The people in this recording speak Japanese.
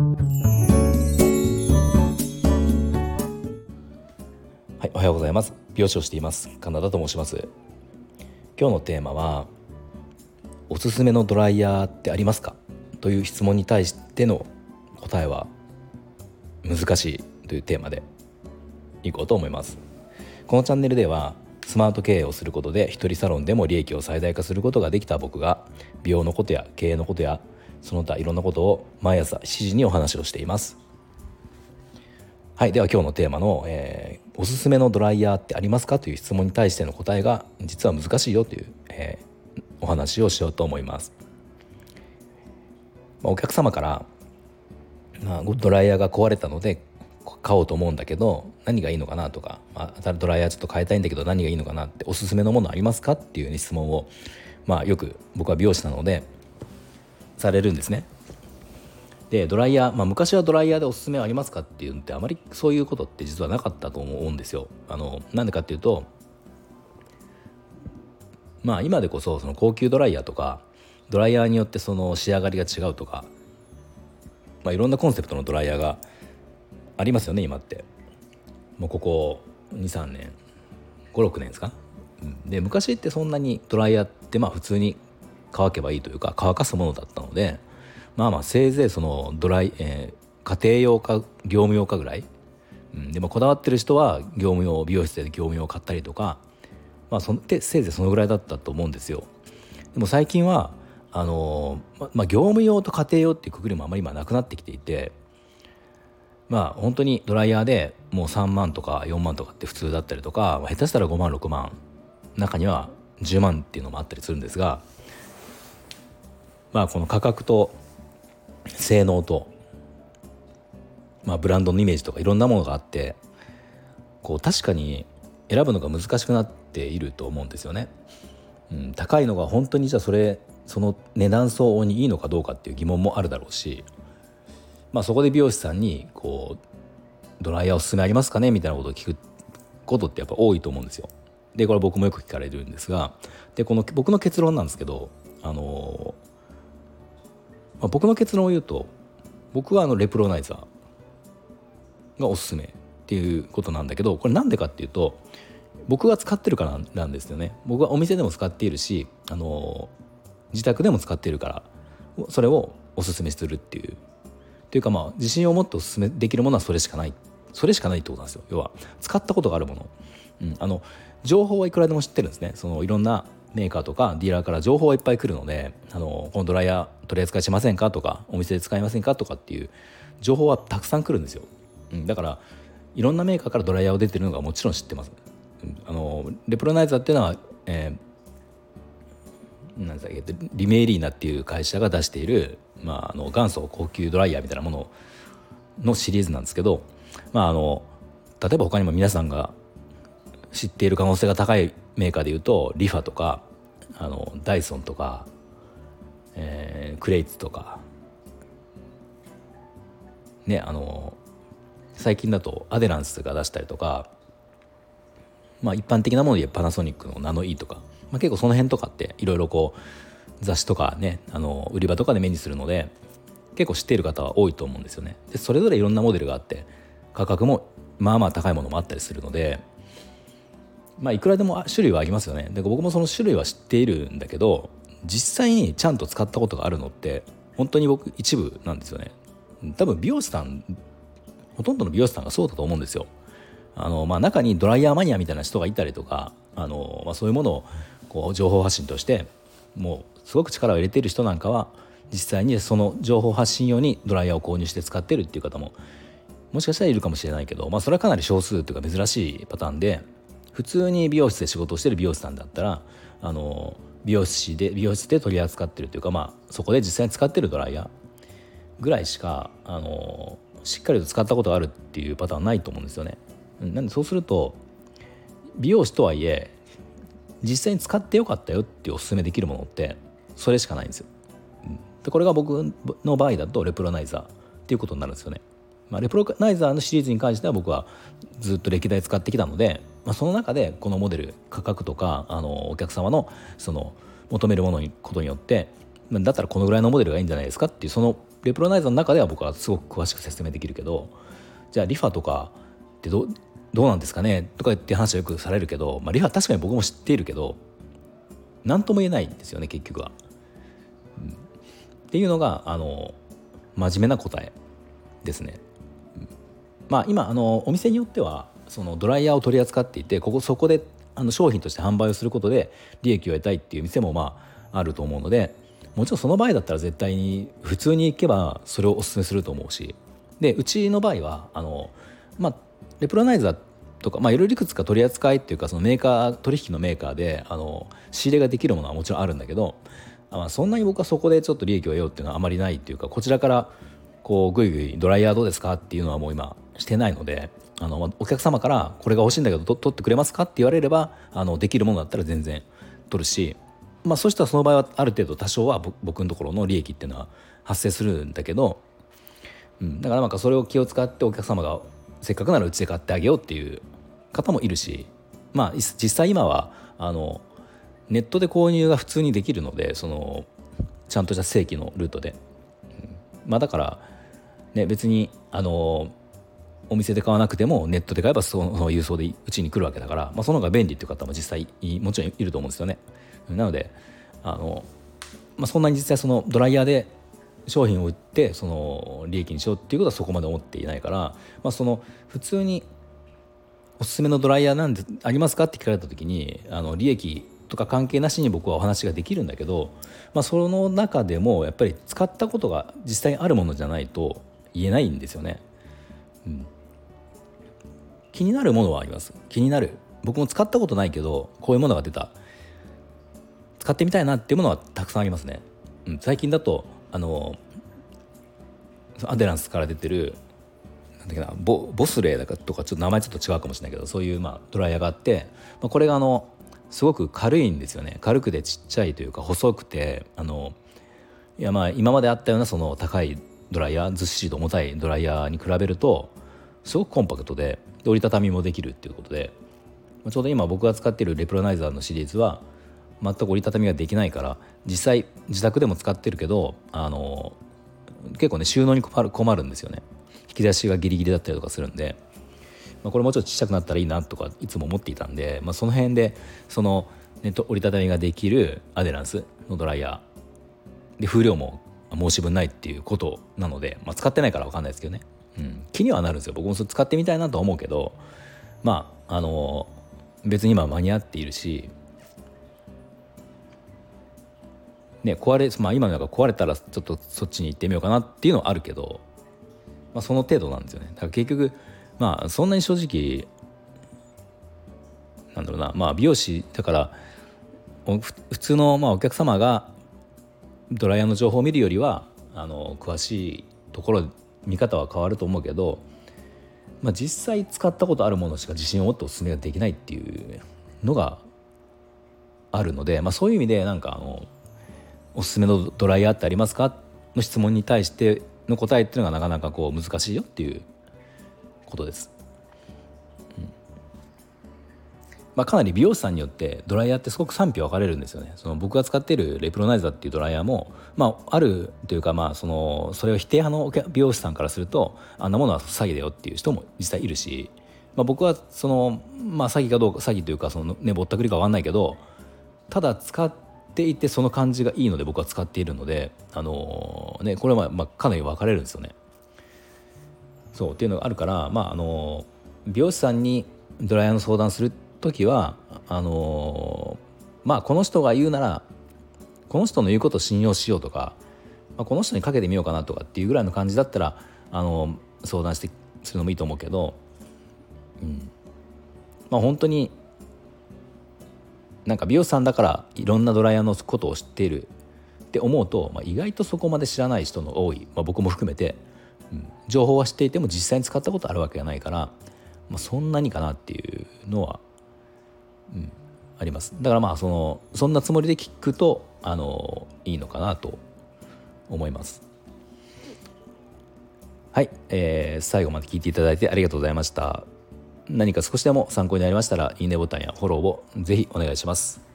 はいおはようございます。美容師をしています。カナダと申します。今日のテーマはおすすめのドライヤーってありますか？という質問に対しての答えは難しいというテーマでいこうと思います。このチャンネルではスマート経営をすることで一人サロンでも利益を最大化することができた僕が美容のことや経営のことやその他いろんなことを毎朝7時にお話をしていますはいでは今日のテーマの、えー、おすすめのドライヤーってありますか?」という質問に対しての答えが実は難しいよという、えー、お話をしようと思います、まあ、お客様から、まあ、ドライヤーが壊れたので買おうと思うんだけど何がいいのかなとか、まあ、ドライヤーちょっと変えたいんだけど何がいいのかなっておすすめのものありますかっていう質問を、まあ、よく僕は美容師なのでされるんですね。でドライヤー、まあ、昔はドライヤーでおすすめはありますかっていうのってあまりそういうことって実はなかったと思うんですよ。あのなんでかっていうとまあ今でこそその高級ドライヤーとかドライヤーによってその仕上がりが違うとか、まあ、いろんなコンセプトのドライヤーがありますよね今ってもうここ23年56年ですか？で昔ってそんなにドライヤーってまあ普通に乾けばいいというか乾かすものだったのでまあまあせいぜいそのドライ、えー、家庭用か業務用かぐらい、うん、でもこだわってる人は業務用美容室で業務用買ったりとかまあそでせいぜいそのぐらいだったと思うんですよ。でも最近はあのままあ、業務用と家庭用っていうくくりもあまり今なくなってきていてまあ本当にドライヤーでもう3万とか4万とかって普通だったりとか下手したら5万6万中には10万っていうのもあったりするんですがまあこの価格と性能と、まあ、ブランドのイメージとかいろんなものがあってこう確かに選ぶのが難しくなっていると思うんですよね。うん、高いのが本当にじゃあそれその値段相応にいいのかどうかっていう疑問もあるだろうしまあ、そこで美容師さんにこう「ドライヤーおすすめありますかね?」みたいなことを聞くことってやっぱ多いと思うんですよ。でこれ僕もよく聞かれるんですがでこの僕の結論なんですけどあの、まあ、僕の結論を言うと僕はあのレプロナイザーがおすすめっていうことなんだけどこれなんでかっていうと僕が使ってるからなんですよね。僕はお店でも使っているしあの自宅でも使っているからそれをおすすめするっていう。っていうかまあ自信を持ってお勧めできるものはそれしかない。それしかないってことなんですよ。要は使ったことがあるもの、うん、あの情報はいくらでも知ってるんですね。そのいろんなメーカーとかディーラーから情報はいっぱい来るのであのこのドライヤー取り扱いしませんか？とかお店で使いませんか？とかっていう情報はたくさん来るんですよ、うん、だからいろんなメーカーからドライヤーを出てるのがもちろん知ってます、うん、あのレプロナイザーっていうのは、えー、なんだっけリメイリーナっていう会社が出しているまあ、あの元祖高級ドライヤーみたいなもののシリーズなんですけど、まあ、あの例えば他にも皆さんが知っている可能性が高いメーカーでいうとリファとかあのダイソンとか、えー、クレイツとか。ねあの最近だとアデランスが出したりとか、まあ、一般的なものでパナソニックのナノイーとか、まあ、結構その辺とかっていろいろこう雑誌とかねあの売り場とかで目にするので結構知っている方は多いと思うんですよね。でそれぞれいろんなモデルがあって価格もまあまあ高いものもあったりするのでまあいくらでも種類はありますよね。で僕もその種類は知っているんだけど実際にちゃんと使ったことがあるのって本当に僕一部なんですよね。多分美容師さんほとんどの美容師さんがそうだと思うんですよ。あのまあ中にドライヤーマニアみたいな人がいたりとかあの、まあ、そういうものをこう情報発信としてもうすごく力を入れている人なんかは実際にその情報発信用にドライヤーを購入して使ってるっていう方ももしかしたらいるかもしれないけど、まあ、それはかなり少数というか珍しいパターンで普通に美容室で仕事をしてる美容師さんだったらあの美容師で美容室で取り扱ってるというか、まあ、そこで実際に使ってるドライヤーぐらいしかあのしっかりと使ったことがあるっていうパターンないと思うんですよね。なんでそうすると美容師とはいえ実際に使ってよかったよっておすすめできるものってそれしかないんですよ。でこれが僕の場合だとレプロナイザーっていうことになるんですよね。まあ、レプロナイザーのシリーズに関しては僕はずっと歴代使ってきたので、まあ、その中でこのモデル価格とかあのお客様のその求めるものにことによってだったらこのぐらいのモデルがいいんじゃないですかっていうそのレプロナイザーの中では僕はすごく詳しく説明できるけどじゃあリファとかってどどうなんですかねとかって話はよくされるけど、まあ、リファ確かに僕も知っているけど何とも言えないんですよね結局は。うん、っていうのがあの真面目な答えですね。まあ今あのお店によってはそのドライヤーを取り扱っていてここそこであの商品として販売をすることで利益を得たいっていう店もまああると思うのでもちろんその場合だったら絶対に普通に行けばそれをおすすめすると思うし。でうちの場合はあのまあレプロナイザーとか、まあ、いろいろいくつか取り扱いっていうかそのメーカー取引のメーカーであの仕入れができるものはもちろんあるんだけど、まあ、そんなに僕はそこでちょっと利益を得ようっていうのはあまりないっていうかこちらからこうぐいぐいドライヤーどうですかっていうのはもう今してないのであのお客様からこれが欲しいんだけど取ってくれますかって言われればあのできるものだったら全然取るし、まあ、そしたらその場合はある程度多少は僕のところの利益っていうのは発生するんだけど、うん、だからなんかそれを気を使ってお客様がせっかくならうちで買ってあげようっていう方もいるしまあ実際今はあのネットで購入が普通にできるのでそのちゃんとした正規のルートで、まあだからね別にあのお店で買わなくてもネットで買えばその郵送でうちに来るわけだから、まあ、その方が便利っていう方も実際もちろんいると思うんですよね。なのであの、まあ、そんなに実際そのドライヤーで商品を売ってその利益にしようっていうことはそこまで思っていないから、まあ、その普通におすすめのドライヤーなんでありますかって聞かれた時にあの利益とか関係なしに僕はお話ができるんだけど、まあ、その中でもやっぱり使ったことが実際にあるものじゃないと言えないんですよね。うん、気になるものはあります。気になる。僕も使ったことないけどこういうものが出た。使ってみたいなっていうものはたくさんありますね、うん、最近だとあのアデランスから出てるなんだっけなボボスレーだかとかちょっと名前ちょっと違うかもしれないけどそういう、まあ、ドライヤーがあって、まあ、これがあのすごく軽いんですよね。軽くてちっちゃいというか細くてあのいやまあ今まであったようなその高いドライヤーずっしりと重たいドライヤーに比べるとすごくコンパクトで折りたたみもできるっていうことでちょうど今僕が使っているレプロナイザーのシリーズは全く折りたたみができないから実際自宅でも使ってるけどあの結構ね収納に困るんですよね。引き出しがギリギリだったりとかするんで、まあ、これもうちょっとちっちゃくなったらいいなとかいつも思っていたんで、まあ、その辺でそのネット折りたたみができるアデランスのドライヤーで風量も申し分ないっていうことなので、まあ、使ってないから分かんないですけどね。うん、気にはなるんですよ。僕もそれ使ってみたいなとは思うけどまああの別に今間に合っているしね壊れまあ今のが壊れたらちょっとそっちに行ってみようかなっていうのはあるけど、まあ、その程度なんですよね。だから結局まあそんなに正直なんだろうなまあ美容師だから普通のまあお客様がドライヤーの情報を見るよりはあの詳しいところ見方は変わると思うけど、まあ、実際使ったことあるものしか自信を持っておすすめができないっていうのがあるので、まあ、そういう意味でなんかあのおすすめのドライヤーってありますか？の質問に対しての答えっていうのがなかなかこう難しいよっていうことです。まあ、かなり美容師さんによってドライヤーってすごく賛否分かれるんですよねその僕が使っているレプロナイザーっていうドライヤーも、まあ、あるというかまあそのそれを否定派の美容師さんからするとあんなものは詐欺だよっていう人も実際いるし、まあ、僕はその、まあ、詐欺かどうか詐欺というかその、ね、ぼったくりか分かんないけどただ使っていてその感じがいいので僕は使っているので、あのー、ね、これはまあかなり分かれるんですよね。そうっていうのがあるから、まああの美容師さんにドライヤーの相談するって時はあのまあこの人が言うならこの人の言うことを信用しようとか、まあ、この人にかけてみようかなとかっていうぐらいの感じだったらあの相談してするのもいいと思うけど、うん。まあ、本当になんか美容師さんだからいろんなドライヤーのことを知っているって思うと、まあ、意外とそこまで知らない人の多い、まあ、僕も含めて、うん、情報は知っていても実際に使ったことあるわけがないから、まあ、そんなにかなっていうのはうん、あります。だからまあそのそんなつもりで聞くとあのいいのかなと思います。はい、えー、最後まで聞いていただいてありがとうございました。何か少しでも参考になりましたらいいねボタンやフォローをぜひお願いします。